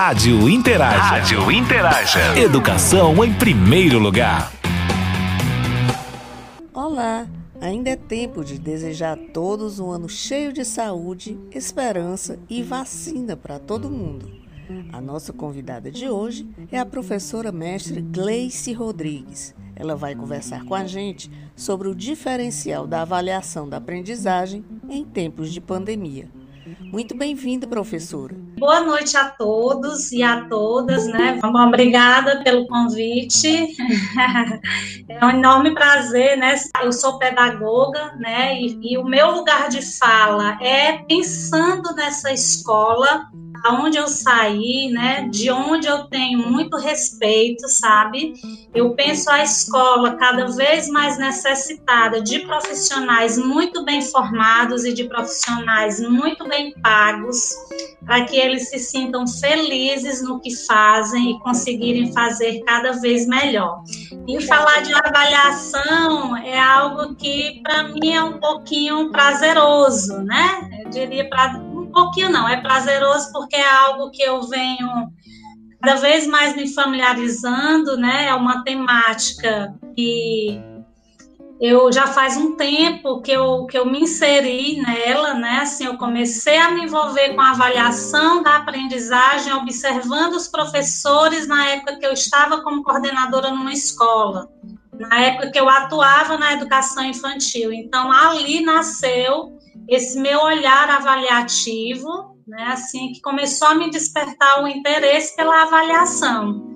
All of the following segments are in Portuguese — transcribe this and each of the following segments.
Rádio Interaja. Rádio Interaja. Educação em primeiro lugar. Olá, ainda é tempo de desejar a todos um ano cheio de saúde, esperança e vacina para todo mundo. A nossa convidada de hoje é a professora mestre Gleice Rodrigues. Ela vai conversar com a gente sobre o diferencial da avaliação da aprendizagem em tempos de pandemia. Muito bem-vinda, professora. Boa noite a todos e a todas, né? Obrigada pelo convite. É um enorme prazer, né? Eu sou pedagoga, né? E, e o meu lugar de fala é pensando nessa escola aonde eu saí, né, de onde eu tenho muito respeito, sabe? Eu penso a escola cada vez mais necessitada de profissionais muito bem formados e de profissionais muito bem pagos, para que eles se sintam felizes no que fazem e conseguirem fazer cada vez melhor. E falar de avaliação é algo que para mim é um pouquinho prazeroso, né? Eu diria para pouquinho não, é prazeroso porque é algo que eu venho cada vez mais me familiarizando, né? É uma temática que eu já faz um tempo que eu, que eu me inseri nela, né? Assim, eu comecei a me envolver com a avaliação da aprendizagem, observando os professores na época que eu estava como coordenadora numa escola, na época que eu atuava na educação infantil. Então, ali nasceu esse meu olhar avaliativo, né, assim, que começou a me despertar o interesse pela avaliação.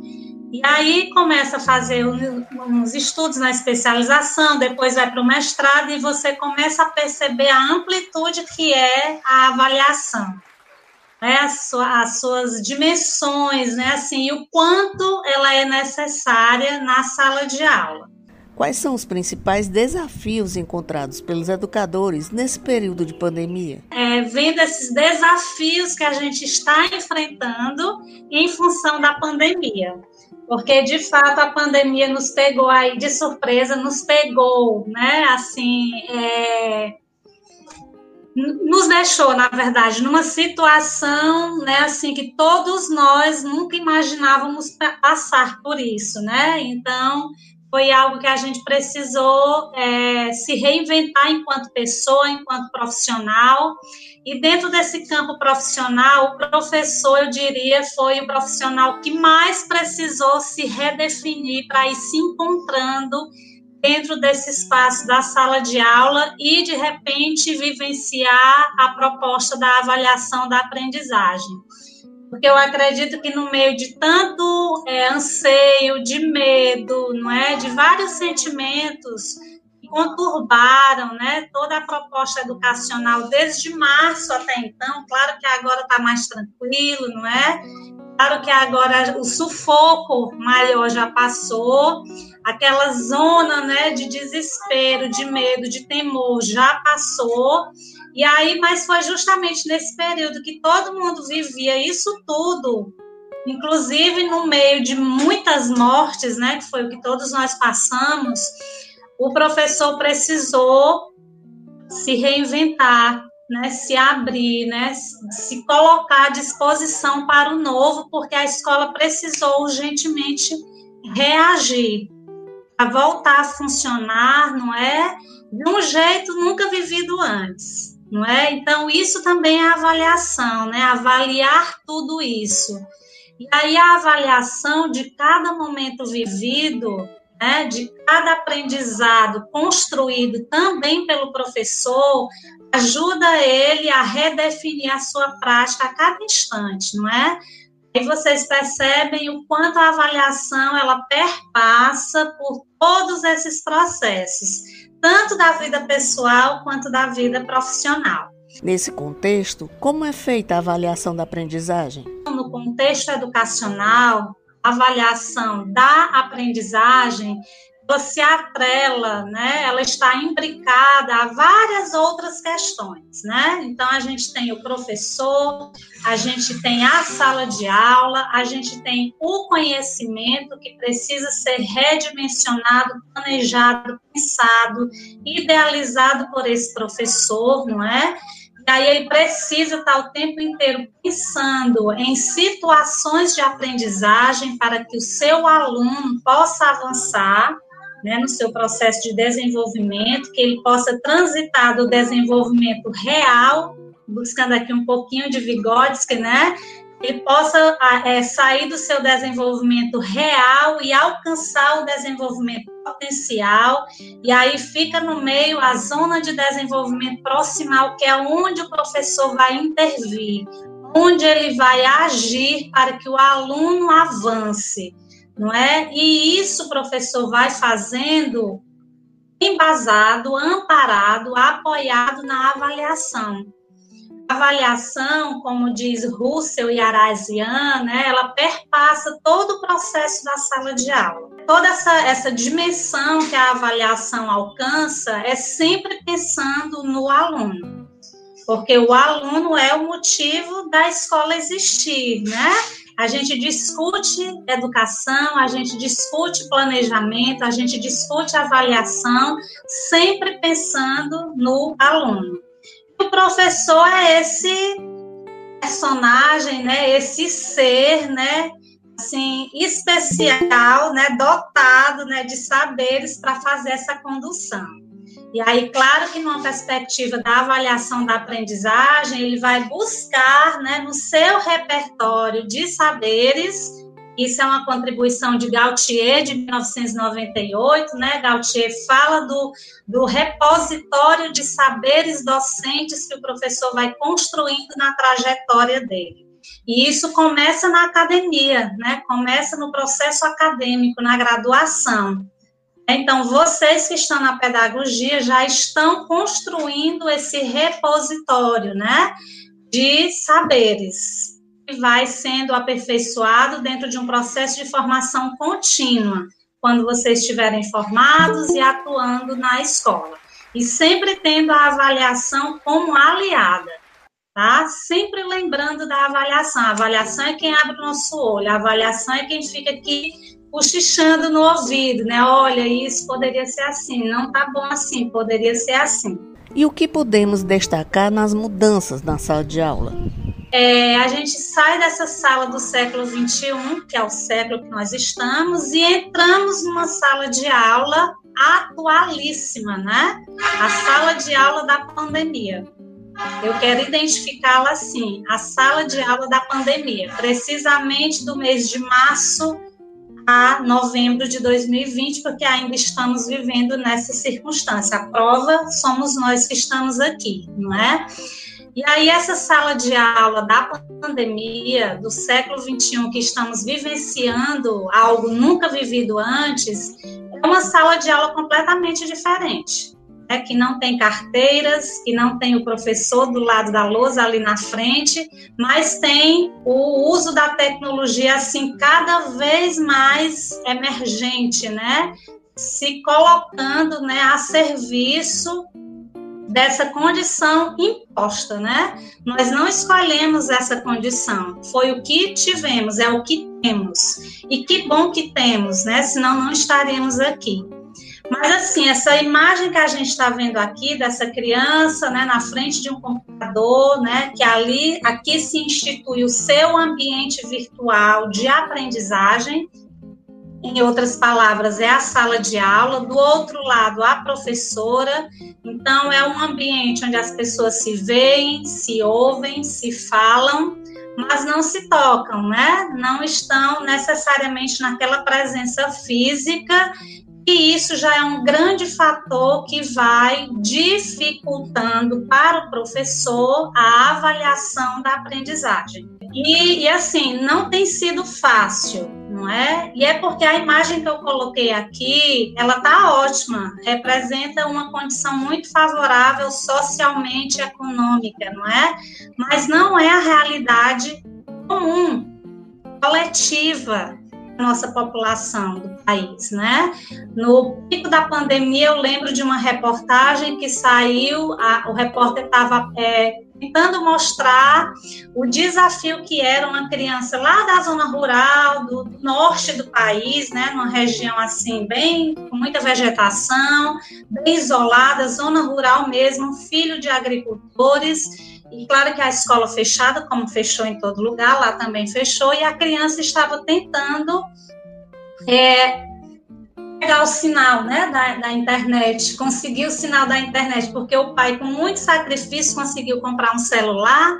E aí começa a fazer uns estudos na especialização, depois vai para o mestrado e você começa a perceber a amplitude que é a avaliação, né, as, as suas dimensões, né, assim, e o quanto ela é necessária na sala de aula. Quais são os principais desafios encontrados pelos educadores nesse período de pandemia? É, vendo esses desafios que a gente está enfrentando em função da pandemia. Porque, de fato, a pandemia nos pegou aí de surpresa, nos pegou, né? Assim, é, nos deixou, na verdade, numa situação, né, assim, que todos nós nunca imaginávamos passar por isso, né? Então, foi algo que a gente precisou é, se reinventar enquanto pessoa, enquanto profissional. E dentro desse campo profissional, o professor, eu diria, foi o profissional que mais precisou se redefinir para ir se encontrando dentro desse espaço da sala de aula e, de repente, vivenciar a proposta da avaliação da aprendizagem porque eu acredito que no meio de tanto é, anseio, de medo, não é, de vários sentimentos que conturbaram, né, toda a proposta educacional desde março até então. Claro que agora está mais tranquilo, não é? Claro que agora o sufoco maior já passou, aquela zona, né, de desespero, de medo, de temor já passou. E aí, mas foi justamente nesse período que todo mundo vivia isso tudo, inclusive no meio de muitas mortes, né, que foi o que todos nós passamos, o professor precisou se reinventar, né, se abrir, né, se colocar à disposição para o novo, porque a escola precisou urgentemente reagir, a voltar a funcionar, não é? De um jeito nunca vivido antes não é? Então, isso também é avaliação, né? Avaliar tudo isso. E aí, a avaliação de cada momento vivido, né? De cada aprendizado construído também pelo professor, ajuda ele a redefinir a sua prática a cada instante, não é? E vocês percebem o quanto a avaliação ela perpassa por todos esses processos tanto da vida pessoal quanto da vida profissional. Nesse contexto, como é feita a avaliação da aprendizagem? No contexto educacional, a avaliação da aprendizagem ela se atrela, né? Ela está imbricada a várias outras questões, né? Então a gente tem o professor, a gente tem a sala de aula, a gente tem o conhecimento que precisa ser redimensionado, planejado, pensado, idealizado por esse professor, não é? E aí ele precisa estar o tempo inteiro pensando em situações de aprendizagem para que o seu aluno possa avançar né, no seu processo de desenvolvimento, que ele possa transitar do desenvolvimento real, buscando aqui um pouquinho de Vygotsky, né, ele possa é, sair do seu desenvolvimento real e alcançar o desenvolvimento potencial, e aí fica no meio a zona de desenvolvimento proximal, que é onde o professor vai intervir, onde ele vai agir para que o aluno avance, não é? E isso professor vai fazendo embasado, amparado, apoiado na avaliação avaliação, como diz Russell e Arazian, né, ela perpassa todo o processo da sala de aula. Toda essa, essa dimensão que a avaliação alcança é sempre pensando no aluno, porque o aluno é o motivo da escola existir, né? A gente discute educação, a gente discute planejamento, a gente discute avaliação, sempre pensando no aluno. O professor é esse personagem, né, esse ser, né, assim, especial, né, dotado, né, de saberes para fazer essa condução. E aí, claro que numa perspectiva da avaliação da aprendizagem, ele vai buscar, né, no seu repertório de saberes, isso é uma contribuição de Gautier, de 1998, né? Gautier fala do, do repositório de saberes docentes que o professor vai construindo na trajetória dele. E isso começa na academia, né? Começa no processo acadêmico, na graduação. Então, vocês que estão na pedagogia já estão construindo esse repositório, né? De saberes vai sendo aperfeiçoado dentro de um processo de formação contínua, quando vocês estiverem formados e atuando na escola. E sempre tendo a avaliação como aliada, tá? Sempre lembrando da avaliação. A avaliação é quem abre o nosso olho, a avaliação é quem fica aqui cochichando no ouvido, né? Olha, isso poderia ser assim, não tá bom assim, poderia ser assim. E o que podemos destacar nas mudanças na sala de aula? é, a gente sai dessa sala do século XXI, que é o século que nós estamos, e entramos numa sala de aula atualíssima, né? A sala de aula da pandemia. Eu quero identificá-la assim, a sala de aula da pandemia, precisamente do mês de março a novembro de 2020, porque ainda estamos vivendo nessa circunstância. A prova somos nós que estamos aqui, não é? E aí, essa sala de aula da pandemia, do século XXI, que estamos vivenciando algo nunca vivido antes, é uma sala de aula completamente diferente. Né? Que não tem carteiras, que não tem o professor do lado da lousa ali na frente, mas tem o uso da tecnologia, assim, cada vez mais emergente, né? Se colocando né, a serviço dessa condição imposta, né? Nós não escolhemos essa condição, foi o que tivemos, é o que temos. E que bom que temos, né? Senão não estaremos aqui. Mas assim, essa imagem que a gente está vendo aqui dessa criança, né, na frente de um computador, né, que ali, aqui se institui o seu ambiente virtual de aprendizagem, em outras palavras, é a sala de aula, do outro lado, a professora. Então, é um ambiente onde as pessoas se veem, se ouvem, se falam, mas não se tocam, né? Não estão necessariamente naquela presença física, e isso já é um grande fator que vai dificultando para o professor a avaliação da aprendizagem. E, e assim, não tem sido fácil não é? E é porque a imagem que eu coloquei aqui, ela tá ótima, representa uma condição muito favorável socialmente econômica, não é? Mas não é a realidade comum, coletiva nossa população do país, né? No pico da pandemia, eu lembro de uma reportagem que saiu, a, o repórter estava é, tentando mostrar o desafio que era uma criança lá da zona rural, do, norte do país, né, numa região assim, bem com muita vegetação, bem isolada, zona rural mesmo, filho de agricultores, e claro que a escola fechada, como fechou em todo lugar, lá também fechou, e a criança estava tentando é, pegar o sinal né, da, da internet, conseguir o sinal da internet, porque o pai, com muito sacrifício, conseguiu comprar um celular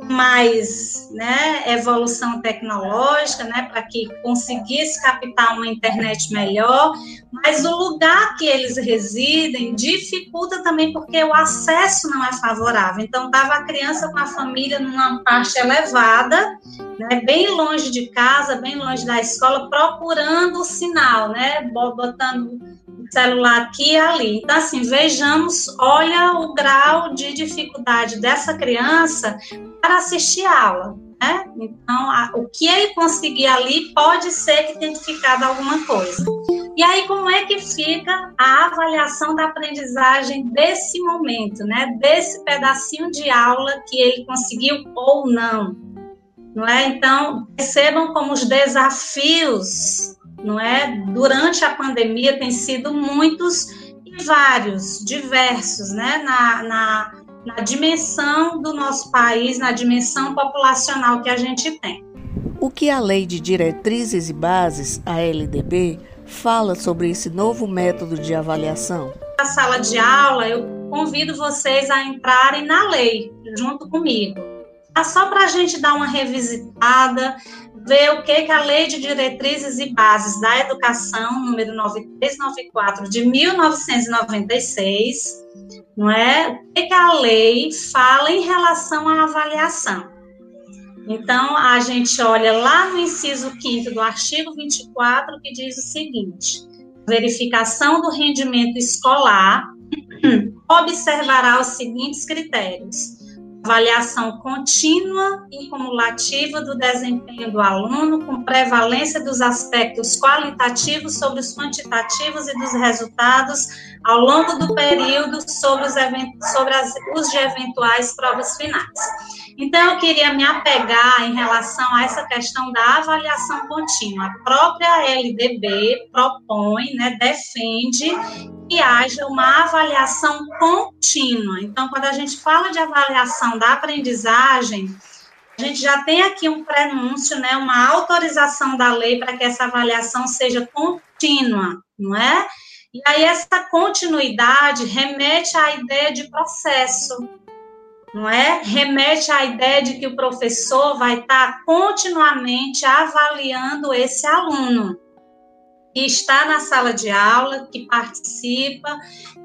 mais né, evolução tecnológica, né, para que conseguisse captar uma internet melhor, mas o lugar que eles residem dificulta também porque o acesso não é favorável. Então, estava a criança com a família numa parte elevada, né, bem longe de casa, bem longe da escola, procurando o sinal, né, botando celular aqui e ali. Então, assim, vejamos, olha o grau de dificuldade dessa criança para assistir a aula. Né? Então, a, o que ele conseguir ali pode ser que tenha ficado alguma coisa. E aí, como é que fica a avaliação da aprendizagem desse momento, né? Desse pedacinho de aula que ele conseguiu ou não? Não é? Então, percebam como os desafios não é? Durante a pandemia tem sido muitos e vários, diversos, né? Na, na, na dimensão do nosso país, na dimensão populacional que a gente tem. O que a Lei de Diretrizes e Bases, a LDB, fala sobre esse novo método de avaliação? Na sala de aula, eu convido vocês a entrarem na lei, junto comigo. Só para a gente dar uma revisitada, ver o que, que a Lei de Diretrizes e Bases da Educação, número 9394 de 1996, não é? O que, que a lei fala em relação à avaliação. Então, a gente olha lá no inciso 5 do artigo 24, que diz o seguinte: verificação do rendimento escolar observará os seguintes critérios avaliação contínua e cumulativa do desempenho do aluno, com prevalência dos aspectos qualitativos sobre os quantitativos e dos resultados ao longo do período sobre os, sobre as, os de eventuais provas finais. Então, eu queria me apegar em relação a essa questão da avaliação contínua. A própria LDB propõe, né, defende que haja uma avaliação contínua. Então, quando a gente fala de avaliação da aprendizagem, a gente já tem aqui um prenúncio, né, uma autorização da lei para que essa avaliação seja contínua, não é? E aí essa continuidade remete à ideia de processo, não é? Remete à ideia de que o professor vai estar continuamente avaliando esse aluno que está na sala de aula, que participa,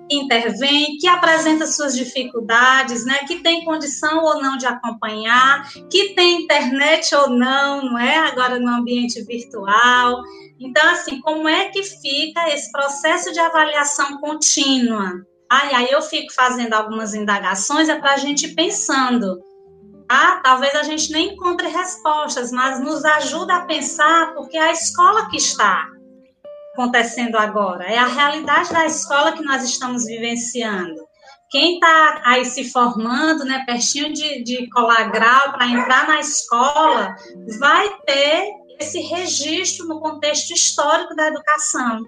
que intervém, que apresenta suas dificuldades, né? Que tem condição ou não de acompanhar, que tem internet ou não, não é? Agora no ambiente virtual. Então, assim, como é que fica esse processo de avaliação contínua? Ah, aí eu fico fazendo algumas indagações, é para a gente pensando. Ah, talvez a gente nem encontre respostas, mas nos ajuda a pensar, porque é a escola que está acontecendo agora, é a realidade da escola que nós estamos vivenciando. Quem está aí se formando, né, pertinho de, de colar grau para entrar na escola, vai ter esse registro no contexto histórico da educação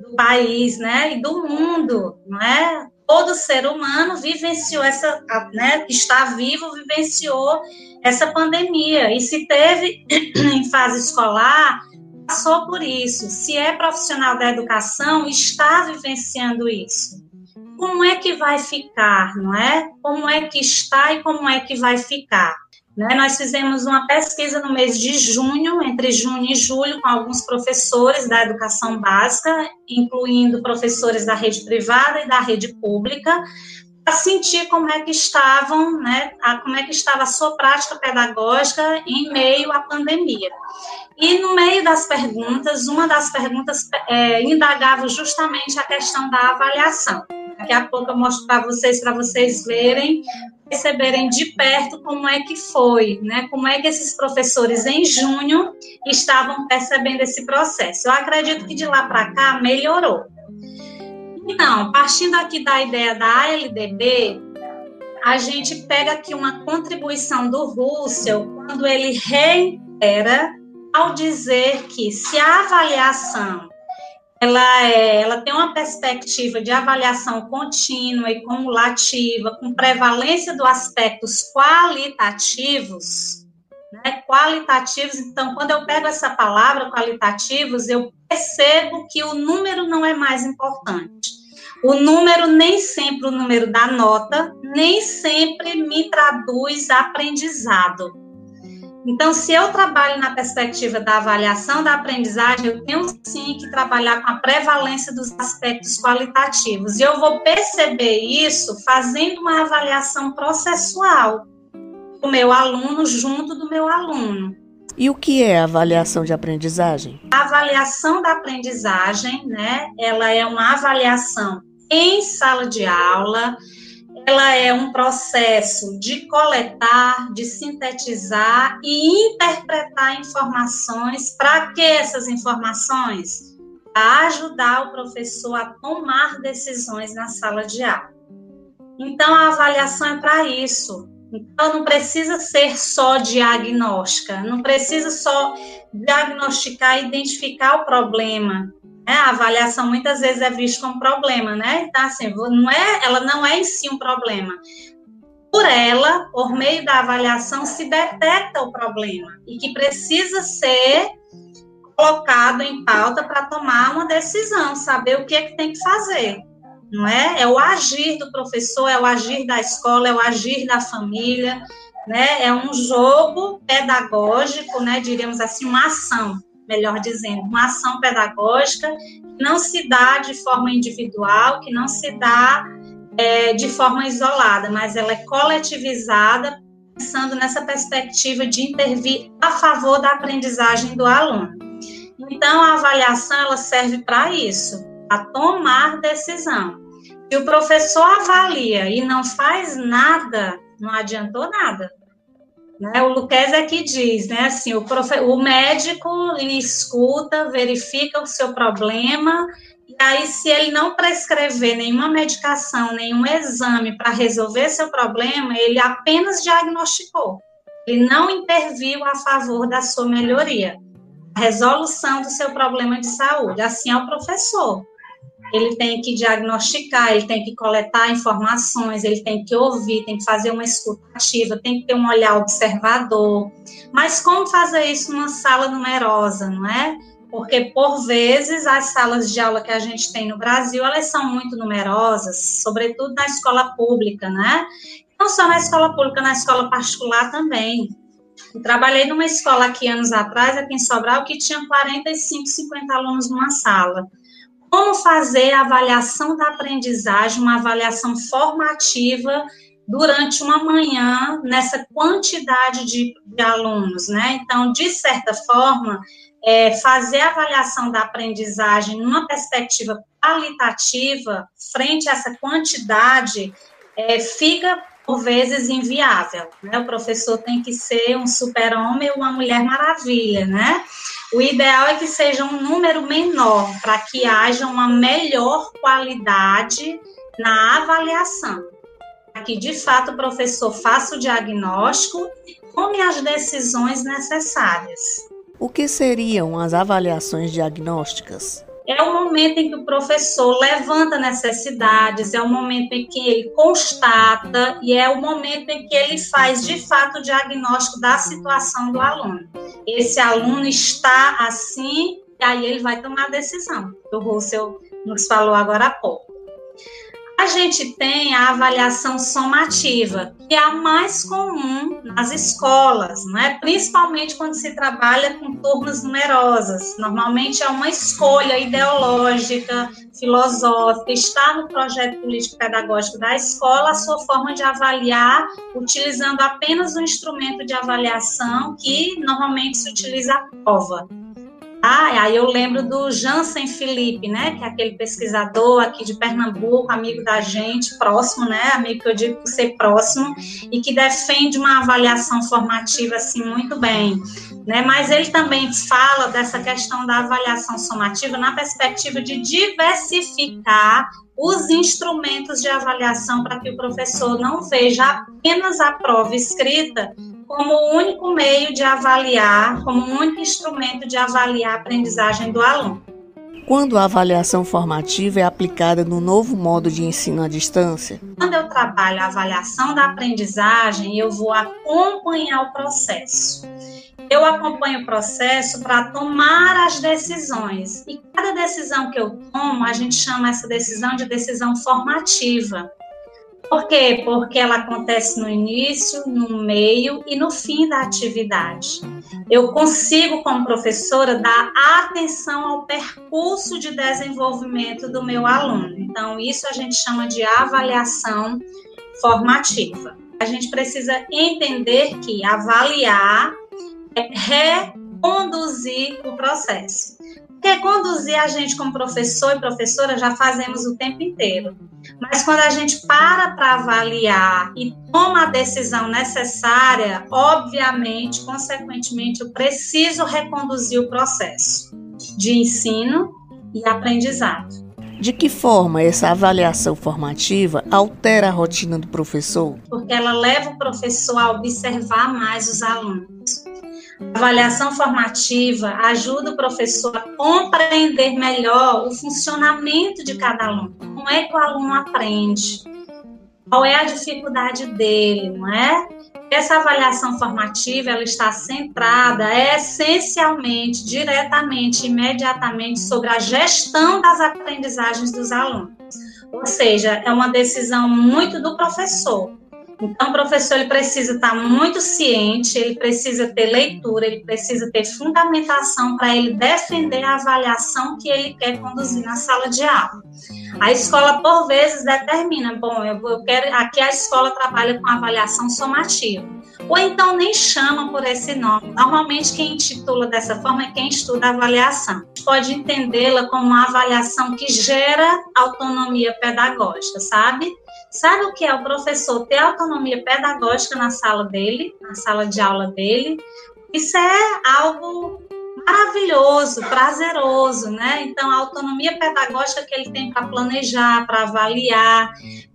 do país, né, e do mundo, não é? Todo ser humano vivenciou essa, né, que está vivo, vivenciou essa pandemia. E se teve em fase escolar, passou por isso. Se é profissional da educação, está vivenciando isso. Como é que vai ficar, não é? Como é que está e como é que vai ficar? Né? Nós fizemos uma pesquisa no mês de junho, entre junho e julho, com alguns professores da educação básica, incluindo professores da rede privada e da rede pública, sentir como é que estavam, né, a, como é que estava a sua prática pedagógica em meio à pandemia. E no meio das perguntas, uma das perguntas é, indagava justamente a questão da avaliação. Daqui a pouco eu mostro para vocês, para vocês verem perceberem de perto como é que foi, né? Como é que esses professores em junho estavam percebendo esse processo. Eu acredito que de lá para cá melhorou. Então, partindo aqui da ideia da ALDB, a gente pega aqui uma contribuição do Russell quando ele reitera ao dizer que se a avaliação ela, é, ela tem uma perspectiva de avaliação contínua e cumulativa, com prevalência dos aspectos qualitativos, né? Qualitativos, então, quando eu pego essa palavra qualitativos, eu percebo que o número não é mais importante. O número nem sempre o número da nota, nem sempre me traduz aprendizado. Então, se eu trabalho na perspectiva da avaliação da aprendizagem, eu tenho sim que trabalhar com a prevalência dos aspectos qualitativos. E eu vou perceber isso fazendo uma avaliação processual do meu aluno junto do meu aluno. E o que é avaliação de aprendizagem? A avaliação da aprendizagem, né? Ela é uma avaliação em sala de aula ela é um processo de coletar, de sintetizar e interpretar informações. Para que essas informações? Para ajudar o professor a tomar decisões na sala de aula. Então, a avaliação é para isso. Então, não precisa ser só diagnóstica, não precisa só diagnosticar e identificar o problema, né? A avaliação muitas vezes é vista como problema, né? Então, assim, não é, ela não é em si um problema. Por ela, por meio da avaliação, se detecta o problema e que precisa ser colocado em pauta para tomar uma decisão, saber o que é que tem que fazer, não é? É o agir do professor, é o agir da escola, é o agir da família, né? É um jogo pedagógico, né? Diríamos assim, uma ação melhor dizendo, uma ação pedagógica que não se dá de forma individual, que não se dá é, de forma isolada, mas ela é coletivizada, pensando nessa perspectiva de intervir a favor da aprendizagem do aluno. Então, a avaliação ela serve para isso, a tomar decisão. Se o professor avalia e não faz nada, não adiantou nada. Né? O Luquez é que diz, né, assim, o, profe... o médico escuta, verifica o seu problema, e aí se ele não prescrever nenhuma medicação, nenhum exame para resolver seu problema, ele apenas diagnosticou. Ele não interviu a favor da sua melhoria, a resolução do seu problema de saúde. Assim é o professor ele tem que diagnosticar, ele tem que coletar informações, ele tem que ouvir, tem que fazer uma escutativa, tem que ter um olhar observador. Mas como fazer isso numa sala numerosa, não é? Porque, por vezes, as salas de aula que a gente tem no Brasil, elas são muito numerosas, sobretudo na escola pública, né? Não só na escola pública, na escola particular também. Eu trabalhei numa escola aqui anos atrás, aqui em Sobral, que tinha 45, 50 alunos numa sala como fazer a avaliação da aprendizagem, uma avaliação formativa durante uma manhã nessa quantidade de, de alunos, né? Então, de certa forma, é, fazer a avaliação da aprendizagem numa perspectiva qualitativa, frente a essa quantidade, é, fica por vezes inviável, né? O professor tem que ser um super-homem ou uma mulher maravilha, né? O ideal é que seja um número menor, para que haja uma melhor qualidade na avaliação. Para que, de fato, o professor faça o diagnóstico e tome as decisões necessárias. O que seriam as avaliações diagnósticas? É o momento em que o professor levanta necessidades, é o momento em que ele constata e é o momento em que ele faz de fato o diagnóstico da situação do aluno. Esse aluno está assim, e aí ele vai tomar a decisão. O Russell nos falou agora há pouco. A gente tem a avaliação somativa, que é a mais comum nas escolas, né? principalmente quando se trabalha com turmas numerosas. Normalmente é uma escolha ideológica, filosófica, está no projeto político-pedagógico da escola a sua forma de avaliar, utilizando apenas o instrumento de avaliação que normalmente se utiliza a prova. Ah, aí eu lembro do Jansen Felipe, né, que é aquele pesquisador aqui de Pernambuco, amigo da gente, próximo, né, amigo que eu digo ser próximo, e que defende uma avaliação formativa, assim, muito bem, né, mas ele também fala dessa questão da avaliação somativa na perspectiva de diversificar os instrumentos de avaliação para que o professor não veja apenas a prova escrita como o único meio de avaliar, como o único instrumento de avaliar a aprendizagem do aluno. quando a avaliação formativa é aplicada no novo modo de ensino à distância? Quando eu trabalho a avaliação da aprendizagem, eu vou acompanhar o processo. Eu acompanho o processo para tomar as decisões. E cada decisão que eu tomo, a gente chama essa decisão de decisão formativa. Por quê? Porque ela acontece no início, no meio e no fim da atividade. Eu consigo, como professora, dar atenção ao percurso de desenvolvimento do meu aluno. Então, isso a gente chama de avaliação formativa. A gente precisa entender que avaliar é reconduzir o processo. Porque conduzir a gente como professor e professora já fazemos o tempo inteiro. Mas quando a gente para para avaliar e toma a decisão necessária, obviamente, consequentemente, eu preciso reconduzir o processo de ensino e aprendizado. De que forma essa avaliação formativa altera a rotina do professor? Porque ela leva o professor a observar mais os alunos avaliação formativa ajuda o professor a compreender melhor o funcionamento de cada aluno. Como é que o aluno aprende? Qual é a dificuldade dele, não é? Essa avaliação formativa ela está centrada essencialmente, diretamente, imediatamente sobre a gestão das aprendizagens dos alunos. Ou seja, é uma decisão muito do professor. Então, o professor ele precisa estar muito ciente, ele precisa ter leitura, ele precisa ter fundamentação para ele defender a avaliação que ele quer conduzir na sala de aula. A escola, por vezes, determina, bom, eu quero, aqui a escola trabalha com avaliação somativa. Ou então nem chama por esse nome. Normalmente, quem intitula dessa forma é quem estuda a avaliação. Pode entendê-la como uma avaliação que gera autonomia pedagógica, sabe? Sabe o que é o professor ter autonomia pedagógica na sala dele, na sala de aula dele? Isso é algo maravilhoso, prazeroso, né? Então, a autonomia pedagógica que ele tem para planejar, para avaliar,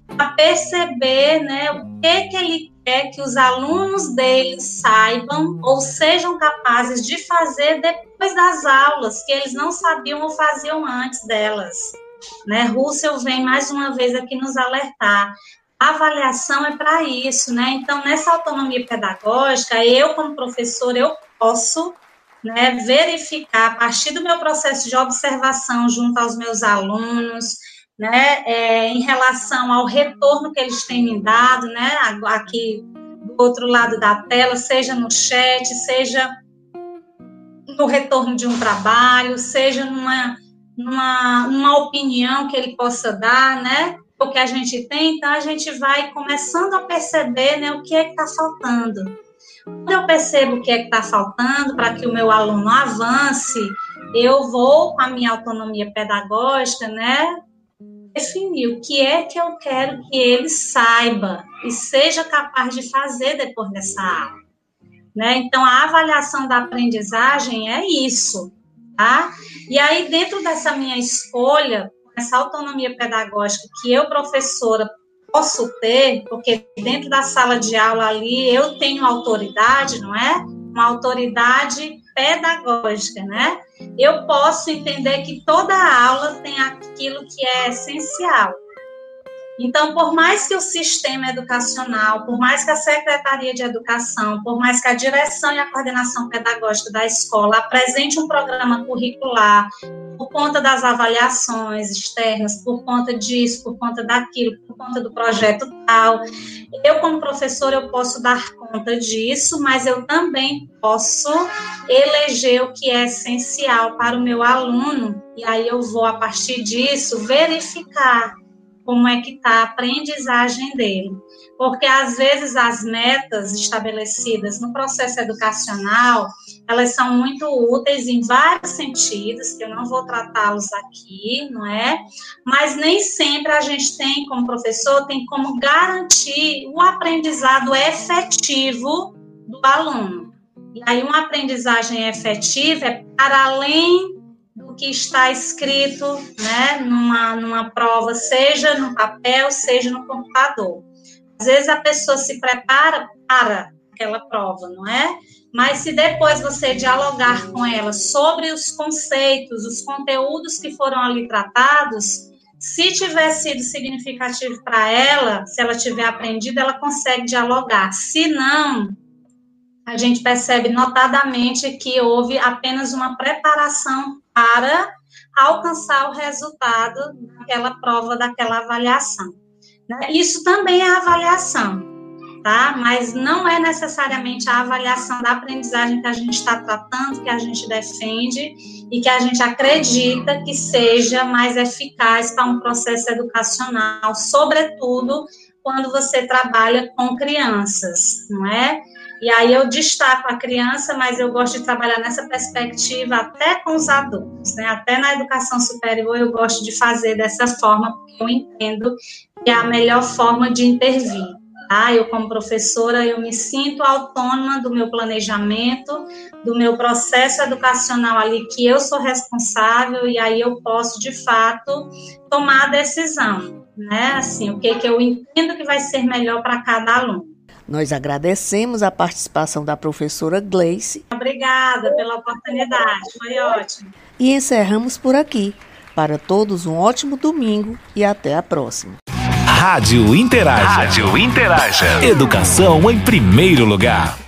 para perceber, né, o que que ele quer que os alunos dele saibam ou sejam capazes de fazer depois das aulas que eles não sabiam ou faziam antes delas. Né? Russell vem mais uma vez aqui nos alertar. A avaliação é para isso, né? Então, nessa autonomia pedagógica, eu, como professor, eu posso né, verificar a partir do meu processo de observação junto aos meus alunos, né, é, em relação ao retorno que eles têm me dado, né, aqui do outro lado da tela, seja no chat, seja no retorno de um trabalho, seja numa uma, uma opinião que ele possa dar, né? O que a gente tem, então a gente vai começando a perceber né, o que é que está faltando. Quando eu percebo o que é que está faltando para que o meu aluno avance, eu vou, com a minha autonomia pedagógica, né, definir o que é que eu quero que ele saiba e seja capaz de fazer depois dessa aula. Né? Então, a avaliação da aprendizagem é isso. Tá? E aí, dentro dessa minha escolha, essa autonomia pedagógica que eu, professora, posso ter, porque dentro da sala de aula ali eu tenho autoridade, não é? Uma autoridade pedagógica, né? Eu posso entender que toda aula tem aquilo que é essencial. Então, por mais que o sistema educacional, por mais que a Secretaria de Educação, por mais que a direção e a coordenação pedagógica da escola apresente um programa curricular, por conta das avaliações externas, por conta disso, por conta daquilo, por conta do projeto tal, eu como professor eu posso dar conta disso, mas eu também posso eleger o que é essencial para o meu aluno e aí eu vou a partir disso verificar como é que está a aprendizagem dele. Porque às vezes as metas estabelecidas no processo educacional, elas são muito úteis em vários sentidos, que eu não vou tratá-los aqui, não é? Mas nem sempre a gente tem, como professor, tem como garantir o aprendizado efetivo do aluno. E aí uma aprendizagem efetiva é para além que está escrito né, numa, numa prova, seja no papel, seja no computador. Às vezes a pessoa se prepara para aquela prova, não é? Mas se depois você dialogar com ela sobre os conceitos, os conteúdos que foram ali tratados, se tiver sido significativo para ela, se ela tiver aprendido, ela consegue dialogar. Se não, a gente percebe notadamente que houve apenas uma preparação para alcançar o resultado daquela prova, daquela avaliação. Né? Isso também é avaliação, tá? Mas não é necessariamente a avaliação da aprendizagem que a gente está tratando, que a gente defende e que a gente acredita que seja mais eficaz para um processo educacional, sobretudo quando você trabalha com crianças, não é? E aí eu destaco a criança, mas eu gosto de trabalhar nessa perspectiva até com os adultos, né? Até na educação superior eu gosto de fazer dessa forma, porque eu entendo que é a melhor forma de intervir. Tá? Eu, como professora, eu me sinto autônoma do meu planejamento, do meu processo educacional ali, que eu sou responsável, e aí eu posso, de fato, tomar a decisão, né? Assim, o que, que eu entendo que vai ser melhor para cada aluno. Nós agradecemos a participação da professora Gleice. Obrigada pela oportunidade, foi ótimo. E encerramos por aqui. Para todos, um ótimo domingo e até a próxima. Rádio Interaja. Rádio Interaja. Educação em primeiro lugar.